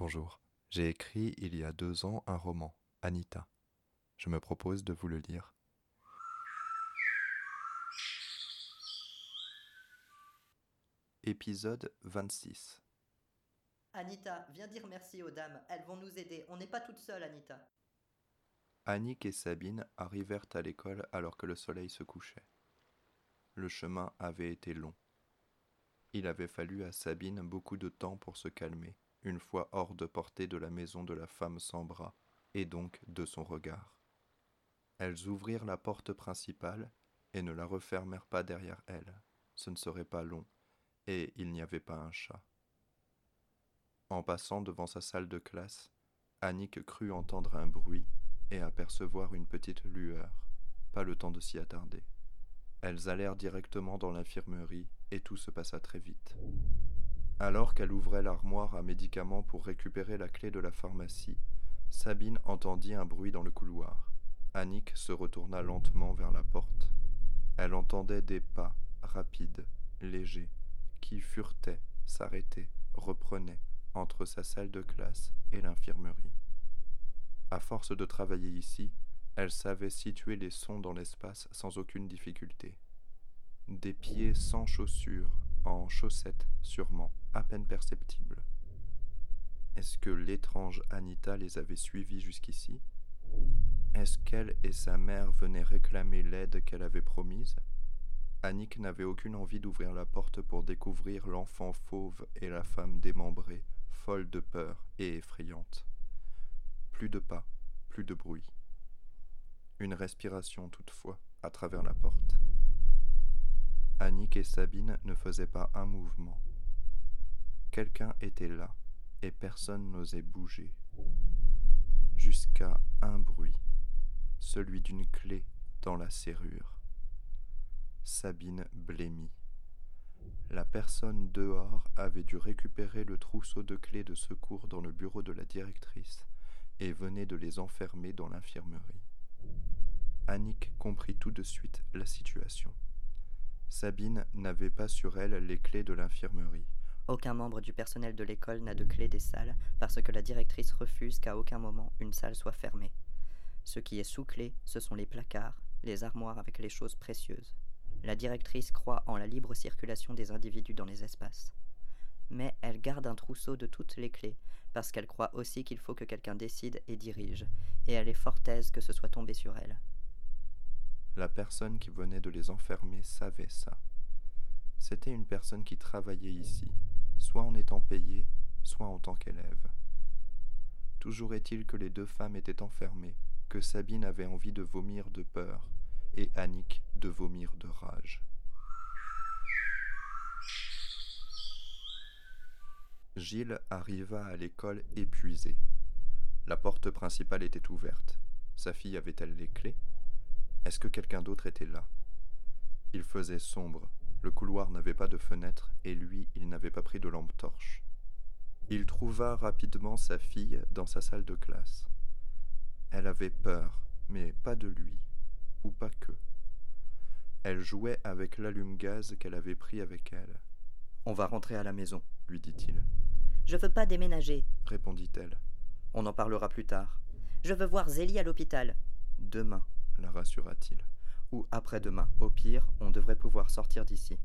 Bonjour. J'ai écrit il y a deux ans un roman, Anita. Je me propose de vous le lire. Épisode 26 Anita, viens dire merci aux dames, elles vont nous aider, on n'est pas toutes seules, Anita. Annick et Sabine arrivèrent à l'école alors que le soleil se couchait. Le chemin avait été long. Il avait fallu à Sabine beaucoup de temps pour se calmer, une fois hors de portée de la maison de la femme sans bras, et donc de son regard. Elles ouvrirent la porte principale et ne la refermèrent pas derrière elles. Ce ne serait pas long, et il n'y avait pas un chat. En passant devant sa salle de classe, Annick crut entendre un bruit et apercevoir une petite lueur. Pas le temps de s'y attarder. Elles allèrent directement dans l'infirmerie et tout se passa très vite. Alors qu'elle ouvrait l'armoire à médicaments pour récupérer la clé de la pharmacie, Sabine entendit un bruit dans le couloir. Annick se retourna lentement vers la porte. Elle entendait des pas rapides, légers, qui furetaient, s'arrêtaient, reprenaient entre sa salle de classe et l'infirmerie. À force de travailler ici, elle savait situer les sons dans l'espace sans aucune difficulté. Des pieds sans chaussures, en chaussettes sûrement, à peine perceptibles. Est-ce que l'étrange Anita les avait suivis jusqu'ici? Est-ce qu'elle et sa mère venaient réclamer l'aide qu'elle avait promise? Annick n'avait aucune envie d'ouvrir la porte pour découvrir l'enfant fauve et la femme démembrée, folle de peur et effrayante. Plus de pas, plus de bruit. Une respiration toutefois à travers la porte. Annick et Sabine ne faisaient pas un mouvement. Quelqu'un était là, et personne n'osait bouger. Jusqu'à un bruit, celui d'une clé dans la serrure. Sabine blêmit. La personne dehors avait dû récupérer le trousseau de clés de secours dans le bureau de la directrice et venait de les enfermer dans l'infirmerie. Annick comprit tout de suite la situation. Sabine n'avait pas sur elle les clés de l'infirmerie. Aucun membre du personnel de l'école n'a de clé des salles parce que la directrice refuse qu'à aucun moment une salle soit fermée. Ce qui est sous clé, ce sont les placards, les armoires avec les choses précieuses. La directrice croit en la libre circulation des individus dans les espaces. Mais elle garde un trousseau de toutes les clés parce qu'elle croit aussi qu'il faut que quelqu'un décide et dirige, et elle est fort aise que ce soit tombé sur elle. La personne qui venait de les enfermer savait ça. C'était une personne qui travaillait ici, soit en étant payée, soit en tant qu'élève. Toujours est-il que les deux femmes étaient enfermées, que Sabine avait envie de vomir de peur, et Annick de vomir de rage. Gilles arriva à l'école épuisé. La porte principale était ouverte. Sa fille avait-elle les clés? Est-ce que quelqu'un d'autre était là? Il faisait sombre, le couloir n'avait pas de fenêtre et lui, il n'avait pas pris de lampe torche. Il trouva rapidement sa fille dans sa salle de classe. Elle avait peur, mais pas de lui, ou pas que. Elle jouait avec l'allume-gaz qu'elle avait pris avec elle. On va rentrer à la maison, lui dit-il. Je veux pas déménager, répondit-elle. On en parlera plus tard. Je veux voir Zélie à l'hôpital. Demain, la rassura-t-il. Ou après-demain. Au pire, on devrait pouvoir sortir d'ici.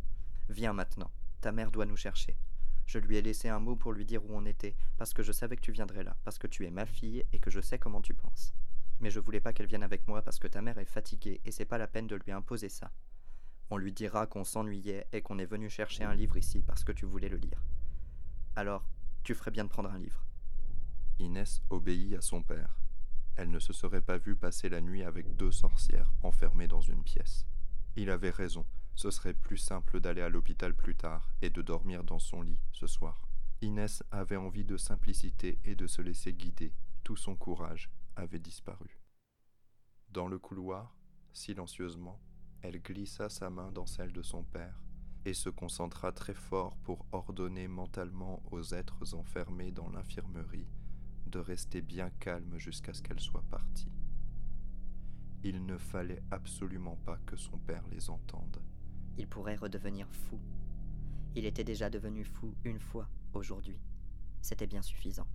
Viens maintenant. Ta mère doit nous chercher. Je lui ai laissé un mot pour lui dire où on était, parce que je savais que tu viendrais là, parce que tu es ma fille et que je sais comment tu penses. Mais je voulais pas qu'elle vienne avec moi parce que ta mère est fatiguée et c'est pas la peine de lui imposer ça. On lui dira qu'on s'ennuyait et qu'on est venu chercher un livre ici parce que tu voulais le lire. Alors, tu ferais bien de prendre un livre. Inès obéit à son père. Elle ne se serait pas vue passer la nuit avec deux sorcières enfermées dans une pièce. Il avait raison, ce serait plus simple d'aller à l'hôpital plus tard et de dormir dans son lit ce soir. Inès avait envie de simplicité et de se laisser guider. Tout son courage avait disparu. Dans le couloir, silencieusement, elle glissa sa main dans celle de son père et se concentra très fort pour ordonner mentalement aux êtres enfermés dans l'infirmerie de rester bien calme jusqu'à ce qu'elle soit partie. Il ne fallait absolument pas que son père les entende. Il pourrait redevenir fou. Il était déjà devenu fou une fois aujourd'hui. C'était bien suffisant.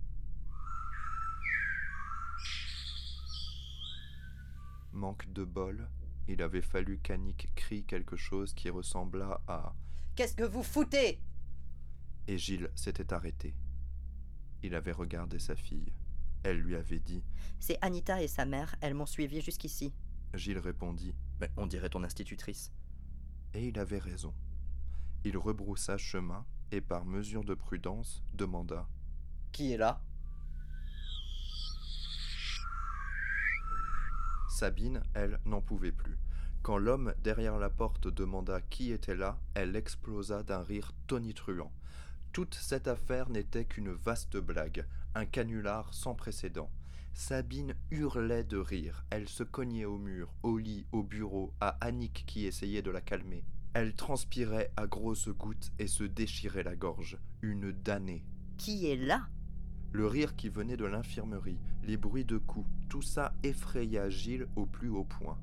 Manque de bol, il avait fallu qu'Annick crie quelque chose qui ressembla à Qu'est-ce que vous foutez? Et Gilles s'était arrêté. Il avait regardé sa fille. Elle lui avait dit C'est Anita et sa mère, elles m'ont suivi jusqu'ici. Gilles répondit Mais on dirait ton institutrice. Et il avait raison. Il rebroussa chemin et par mesure de prudence demanda Qui est là? Sabine, elle, n'en pouvait plus. Quand l'homme derrière la porte demanda qui était là, elle explosa d'un rire tonitruant. Toute cette affaire n'était qu'une vaste blague, un canular sans précédent. Sabine hurlait de rire, elle se cognait au mur, au lit, au bureau, à Annick qui essayait de la calmer. Elle transpirait à grosses gouttes et se déchirait la gorge, une damnée. Qui est là? Le rire qui venait de l'infirmerie, les bruits de coups, tout ça effraya Gilles au plus haut point,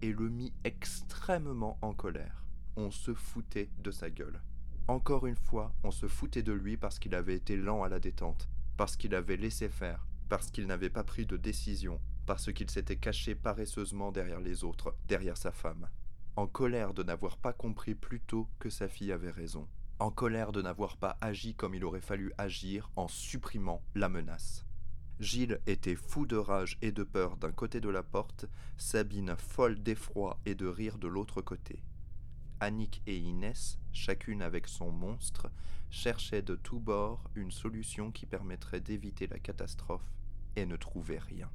et le mit extrêmement en colère. On se foutait de sa gueule. Encore une fois, on se foutait de lui parce qu'il avait été lent à la détente, parce qu'il avait laissé faire, parce qu'il n'avait pas pris de décision, parce qu'il s'était caché paresseusement derrière les autres, derrière sa femme. En colère de n'avoir pas compris plus tôt que sa fille avait raison. En colère de n'avoir pas agi comme il aurait fallu agir en supprimant la menace. Gilles était fou de rage et de peur d'un côté de la porte, Sabine folle d'effroi et de rire de l'autre côté. Annick et Inès, chacune avec son monstre, cherchaient de tous bords une solution qui permettrait d'éviter la catastrophe et ne trouvaient rien.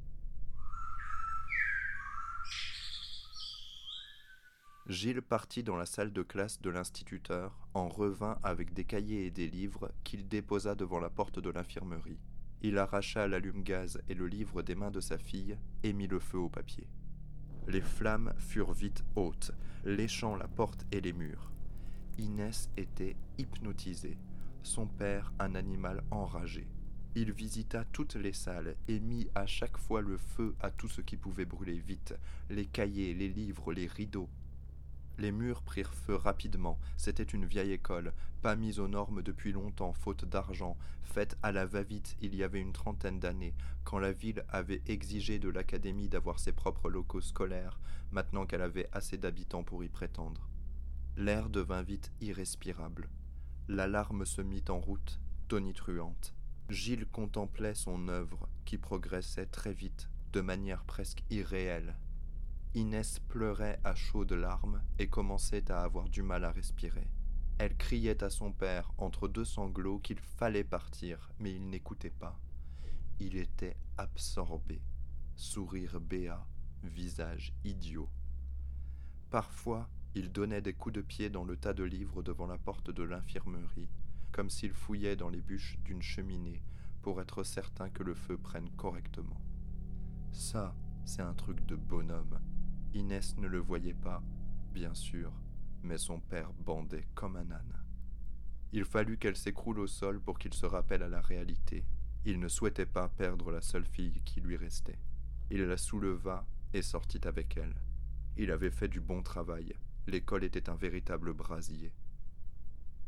Gilles partit dans la salle de classe de l'instituteur, en revint avec des cahiers et des livres qu'il déposa devant la porte de l'infirmerie. Il arracha l'allume-gaz et le livre des mains de sa fille et mit le feu au papier. Les flammes furent vite hautes, léchant la porte et les murs. Inès était hypnotisée, son père un animal enragé. Il visita toutes les salles et mit à chaque fois le feu à tout ce qui pouvait brûler vite, les cahiers, les livres, les rideaux. Les murs prirent feu rapidement, c'était une vieille école, pas mise aux normes depuis longtemps faute d'argent, faite à la va-vite il y avait une trentaine d'années, quand la ville avait exigé de l'académie d'avoir ses propres locaux scolaires, maintenant qu'elle avait assez d'habitants pour y prétendre. L'air devint vite irrespirable. L'alarme se mit en route, tonitruante. Gilles contemplait son œuvre, qui progressait très vite, de manière presque irréelle. Inès pleurait à chaudes larmes et commençait à avoir du mal à respirer. Elle criait à son père entre deux sanglots qu'il fallait partir, mais il n'écoutait pas. Il était absorbé, sourire béat, visage idiot. Parfois, il donnait des coups de pied dans le tas de livres devant la porte de l'infirmerie, comme s'il fouillait dans les bûches d'une cheminée pour être certain que le feu prenne correctement. Ça, c'est un truc de bonhomme. Inès ne le voyait pas, bien sûr, mais son père bandait comme un âne. Il fallut qu'elle s'écroule au sol pour qu'il se rappelle à la réalité. Il ne souhaitait pas perdre la seule fille qui lui restait. Il la souleva et sortit avec elle. Il avait fait du bon travail. L'école était un véritable brasier.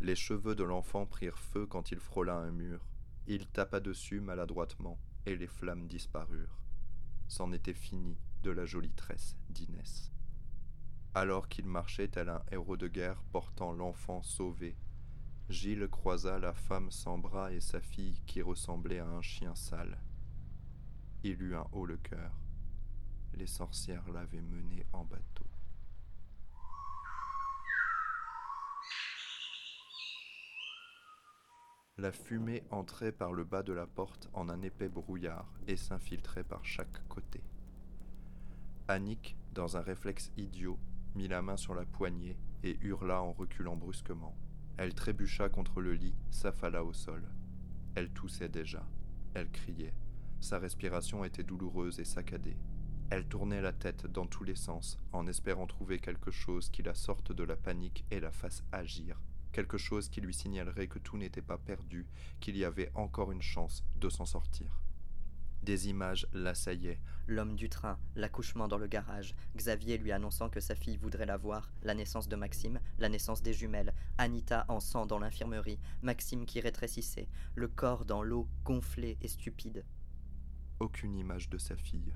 Les cheveux de l'enfant prirent feu quand il frôla un mur. Il tapa dessus maladroitement et les flammes disparurent. C'en était fini de la jolie tresse d'Inès. Alors qu'il marchait tel un héros de guerre portant l'enfant sauvé, Gilles croisa la femme sans bras et sa fille qui ressemblait à un chien sale. Il eut un haut le cœur. Les sorcières l'avaient mené en bateau. La fumée entrait par le bas de la porte en un épais brouillard et s'infiltrait par chaque côté. Annick, dans un réflexe idiot, mit la main sur la poignée et hurla en reculant brusquement. Elle trébucha contre le lit, s'affala au sol. Elle toussait déjà. Elle criait. Sa respiration était douloureuse et saccadée. Elle tournait la tête dans tous les sens, en espérant trouver quelque chose qui la sorte de la panique et la fasse agir, quelque chose qui lui signalerait que tout n'était pas perdu, qu'il y avait encore une chance de s'en sortir. Des images l'assaillaient. L'homme du train, l'accouchement dans le garage, Xavier lui annonçant que sa fille voudrait la voir, la naissance de Maxime, la naissance des jumelles, Anita en sang dans l'infirmerie, Maxime qui rétrécissait, le corps dans l'eau, gonflé et stupide. Aucune image de sa fille.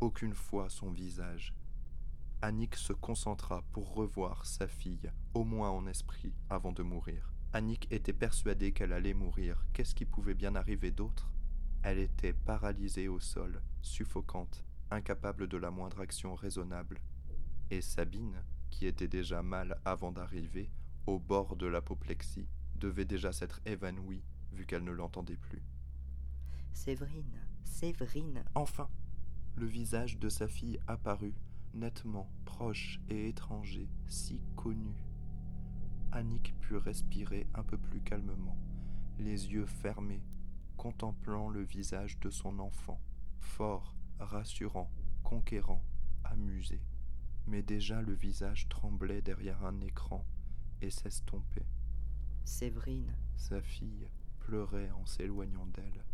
aucune fois son visage. Annick se concentra pour revoir sa fille, au moins en esprit, avant de mourir. Annick était persuadée qu'elle allait mourir. Qu'est-ce qui pouvait bien arriver d'autre? Elle était paralysée au sol, suffocante, incapable de la moindre action raisonnable. Et Sabine, qui était déjà mal avant d'arriver, au bord de l'apoplexie, devait déjà s'être évanouie vu qu'elle ne l'entendait plus. Séverine, Séverine. Enfin, le visage de sa fille apparut, nettement proche et étranger, si connu. Annick put respirer un peu plus calmement, les yeux fermés, contemplant le visage de son enfant, fort, rassurant, conquérant, amusé. Mais déjà le visage tremblait derrière un écran et s'estompait. Séverine. Sa fille pleurait en s'éloignant d'elle.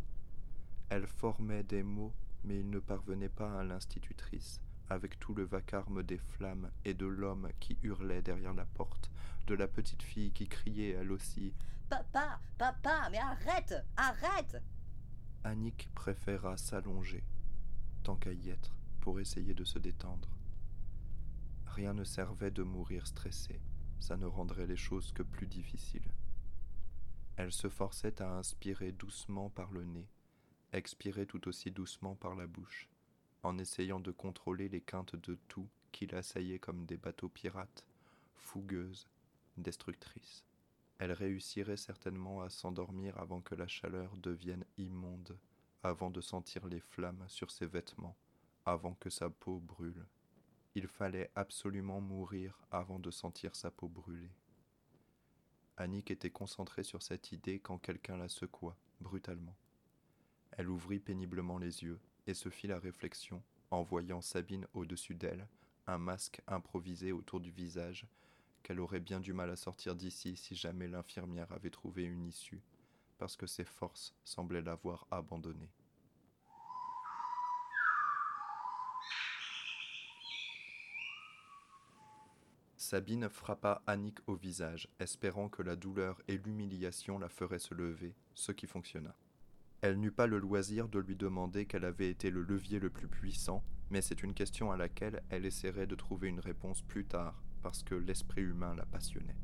Elle formait des mots, mais il ne parvenait pas à l'institutrice, avec tout le vacarme des flammes et de l'homme qui hurlait derrière la porte, de la petite fille qui criait elle aussi Papa, papa, mais arrête, arrête Annick préféra s'allonger, tant qu'à y être, pour essayer de se détendre. Rien ne servait de mourir stressée, ça ne rendrait les choses que plus difficiles. Elle se forçait à inspirer doucement par le nez, expirer tout aussi doucement par la bouche, en essayant de contrôler les quintes de tout qui l'assaillaient comme des bateaux pirates, fougueuses, destructrices. Elle réussirait certainement à s'endormir avant que la chaleur devienne immonde, avant de sentir les flammes sur ses vêtements, avant que sa peau brûle. Il fallait absolument mourir avant de sentir sa peau brûler. Annick était concentrée sur cette idée quand quelqu'un la secoua, brutalement. Elle ouvrit péniblement les yeux et se fit la réflexion, en voyant Sabine au-dessus d'elle, un masque improvisé autour du visage, qu'elle aurait bien du mal à sortir d'ici si jamais l'infirmière avait trouvé une issue, parce que ses forces semblaient l'avoir abandonnée. Sabine frappa Annick au visage, espérant que la douleur et l'humiliation la feraient se lever, ce qui fonctionna. Elle n'eut pas le loisir de lui demander quel avait été le levier le plus puissant, mais c'est une question à laquelle elle essaierait de trouver une réponse plus tard, parce que l'esprit humain la passionnait.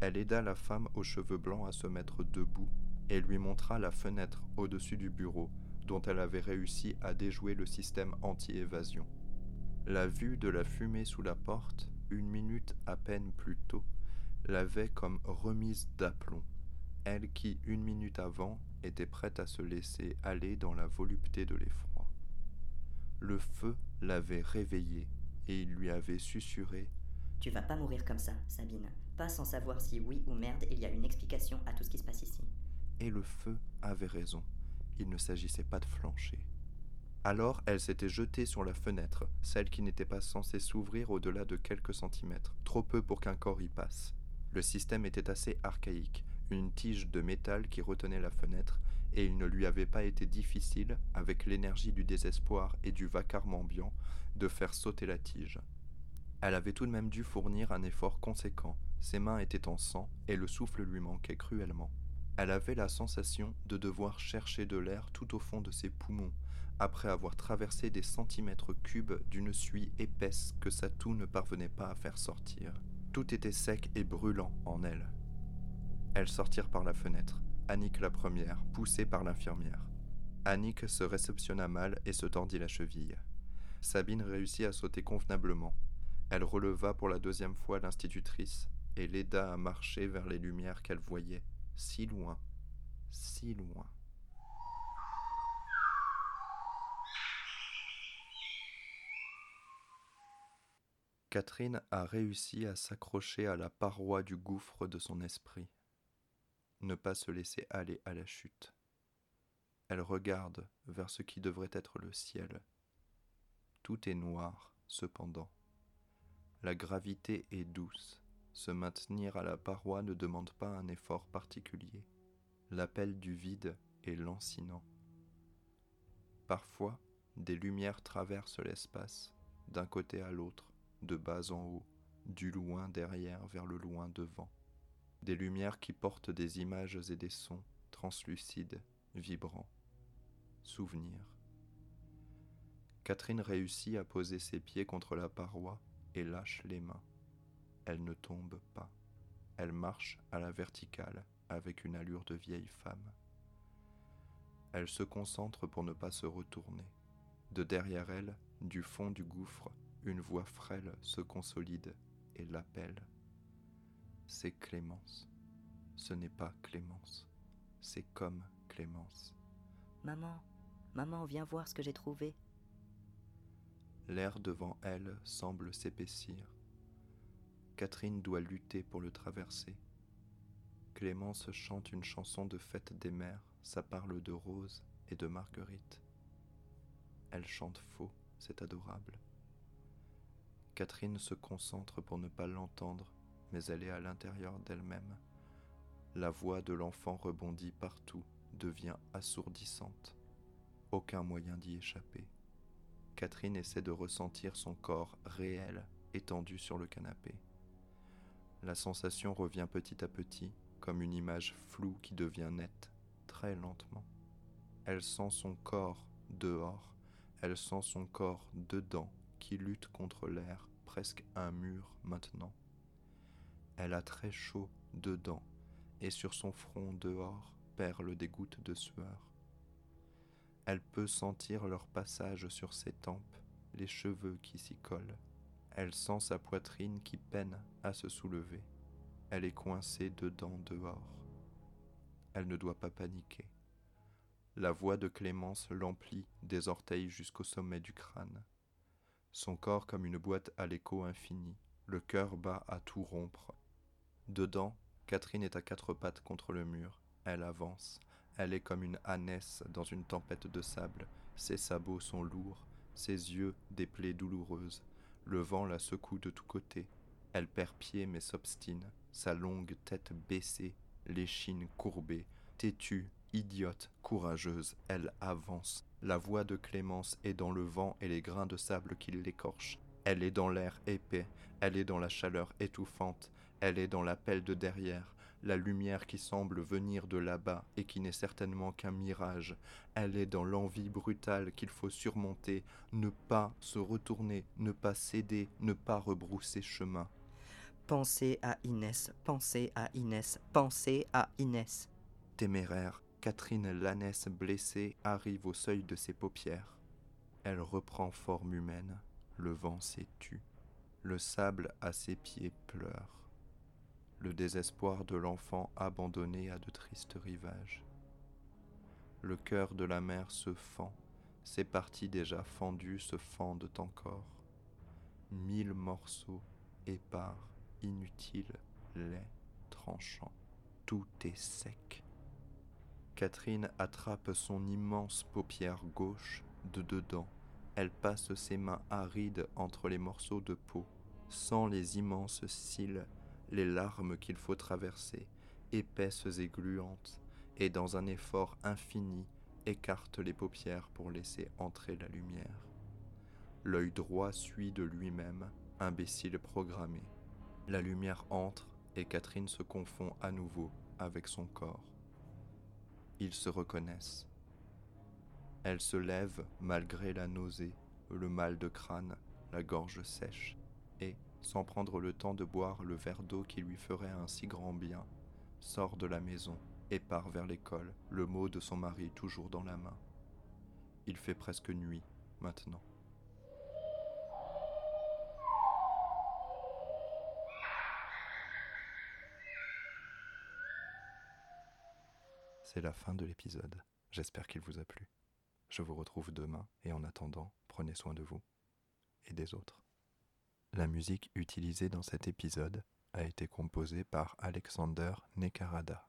Elle aida la femme aux cheveux blancs à se mettre debout et lui montra la fenêtre au-dessus du bureau, dont elle avait réussi à déjouer le système anti-évasion. La vue de la fumée sous la porte, une minute à peine plus tôt, l'avait comme remise d'aplomb, elle qui, une minute avant, était prête à se laisser aller dans la volupté de l'effroi. Le feu l'avait réveillée et il lui avait susurré Tu vas pas mourir comme ça, Sabine. Pas sans savoir si oui ou merde il y a une explication à tout ce qui se passe ici. Et le feu avait raison. Il ne s'agissait pas de flancher. Alors elle s'était jetée sur la fenêtre, celle qui n'était pas censée s'ouvrir au-delà de quelques centimètres, trop peu pour qu'un corps y passe. Le système était assez archaïque, une tige de métal qui retenait la fenêtre, et il ne lui avait pas été difficile, avec l'énergie du désespoir et du vacarme ambiant, de faire sauter la tige. Elle avait tout de même dû fournir un effort conséquent, ses mains étaient en sang, et le souffle lui manquait cruellement. Elle avait la sensation de devoir chercher de l'air tout au fond de ses poumons, après avoir traversé des centimètres cubes d'une suie épaisse que sa toux ne parvenait pas à faire sortir. Tout était sec et brûlant en elle. Elles sortirent par la fenêtre, Annick la première, poussée par l'infirmière. Annick se réceptionna mal et se tordit la cheville. Sabine réussit à sauter convenablement. Elle releva pour la deuxième fois l'institutrice et l'aida à marcher vers les lumières qu'elle voyait, si loin, si loin. Catherine a réussi à s'accrocher à la paroi du gouffre de son esprit ne pas se laisser aller à la chute. Elle regarde vers ce qui devrait être le ciel. Tout est noir, cependant. La gravité est douce. Se maintenir à la paroi ne demande pas un effort particulier. L'appel du vide est lancinant. Parfois, des lumières traversent l'espace, d'un côté à l'autre, de bas en haut, du loin derrière vers le loin devant des lumières qui portent des images et des sons translucides, vibrants. Souvenirs. Catherine réussit à poser ses pieds contre la paroi et lâche les mains. Elle ne tombe pas. Elle marche à la verticale avec une allure de vieille femme. Elle se concentre pour ne pas se retourner. De derrière elle, du fond du gouffre, une voix frêle se consolide et l'appelle. C'est Clémence. Ce n'est pas Clémence. C'est comme Clémence. Maman, maman, viens voir ce que j'ai trouvé. L'air devant elle semble s'épaissir. Catherine doit lutter pour le traverser. Clémence chante une chanson de fête des mères, ça parle de roses et de marguerite. Elle chante faux, c'est adorable. Catherine se concentre pour ne pas l'entendre, mais elle est à l'intérieur d'elle-même. La voix de l'enfant rebondit partout, devient assourdissante. Aucun moyen d'y échapper. Catherine essaie de ressentir son corps réel étendu sur le canapé. La sensation revient petit à petit, comme une image floue qui devient nette, très lentement. Elle sent son corps dehors, elle sent son corps dedans, qui lutte contre l'air, presque un mur maintenant. Elle a très chaud dedans, et sur son front dehors perlent des gouttes de sueur. Elle peut sentir leur passage sur ses tempes, les cheveux qui s'y collent. Elle sent sa poitrine qui peine à se soulever. Elle est coincée dedans dehors. Elle ne doit pas paniquer. La voix de Clémence l'emplit des orteils jusqu'au sommet du crâne. Son corps comme une boîte à l'écho infini, le cœur bat à tout rompre. Dedans, Catherine est à quatre pattes contre le mur. Elle avance. Elle est comme une ânesse dans une tempête de sable. Ses sabots sont lourds, ses yeux des plaies douloureuses. Le vent la secoue de tous côtés. Elle perd pied mais s'obstine, sa longue tête baissée, l'échine courbée, têtue, idiote, courageuse, elle avance. La voix de Clémence est dans le vent et les grains de sable qui l'écorchent. Elle est dans l'air épais, elle est dans la chaleur étouffante, elle est dans l'appel de derrière, la lumière qui semble venir de là-bas et qui n'est certainement qu'un mirage. Elle est dans l'envie brutale qu'il faut surmonter, ne pas se retourner, ne pas céder, ne pas rebrousser chemin. Pensez à Inès, pensez à Inès, pensez à Inès. Téméraire, Catherine Lanès blessée arrive au seuil de ses paupières. Elle reprend forme humaine, le vent s'est tu, le sable à ses pieds pleure le désespoir de l'enfant abandonné à de tristes rivages. Le cœur de la mère se fend, ses parties déjà fendues se fendent encore. Mille morceaux épars, inutiles, laids, tranchants, tout est sec. Catherine attrape son immense paupière gauche de dedans. Elle passe ses mains arides entre les morceaux de peau, sans les immenses cils les larmes qu'il faut traverser, épaisses et gluantes, et dans un effort infini écarte les paupières pour laisser entrer la lumière. L'œil droit suit de lui-même, imbécile programmé. La lumière entre et Catherine se confond à nouveau avec son corps. Ils se reconnaissent. Elle se lève malgré la nausée, le mal de crâne, la gorge sèche, sans prendre le temps de boire le verre d'eau qui lui ferait un si grand bien, sort de la maison et part vers l'école, le mot de son mari toujours dans la main. Il fait presque nuit maintenant. C'est la fin de l'épisode. J'espère qu'il vous a plu. Je vous retrouve demain et en attendant, prenez soin de vous et des autres. La musique utilisée dans cet épisode a été composée par Alexander Nekarada.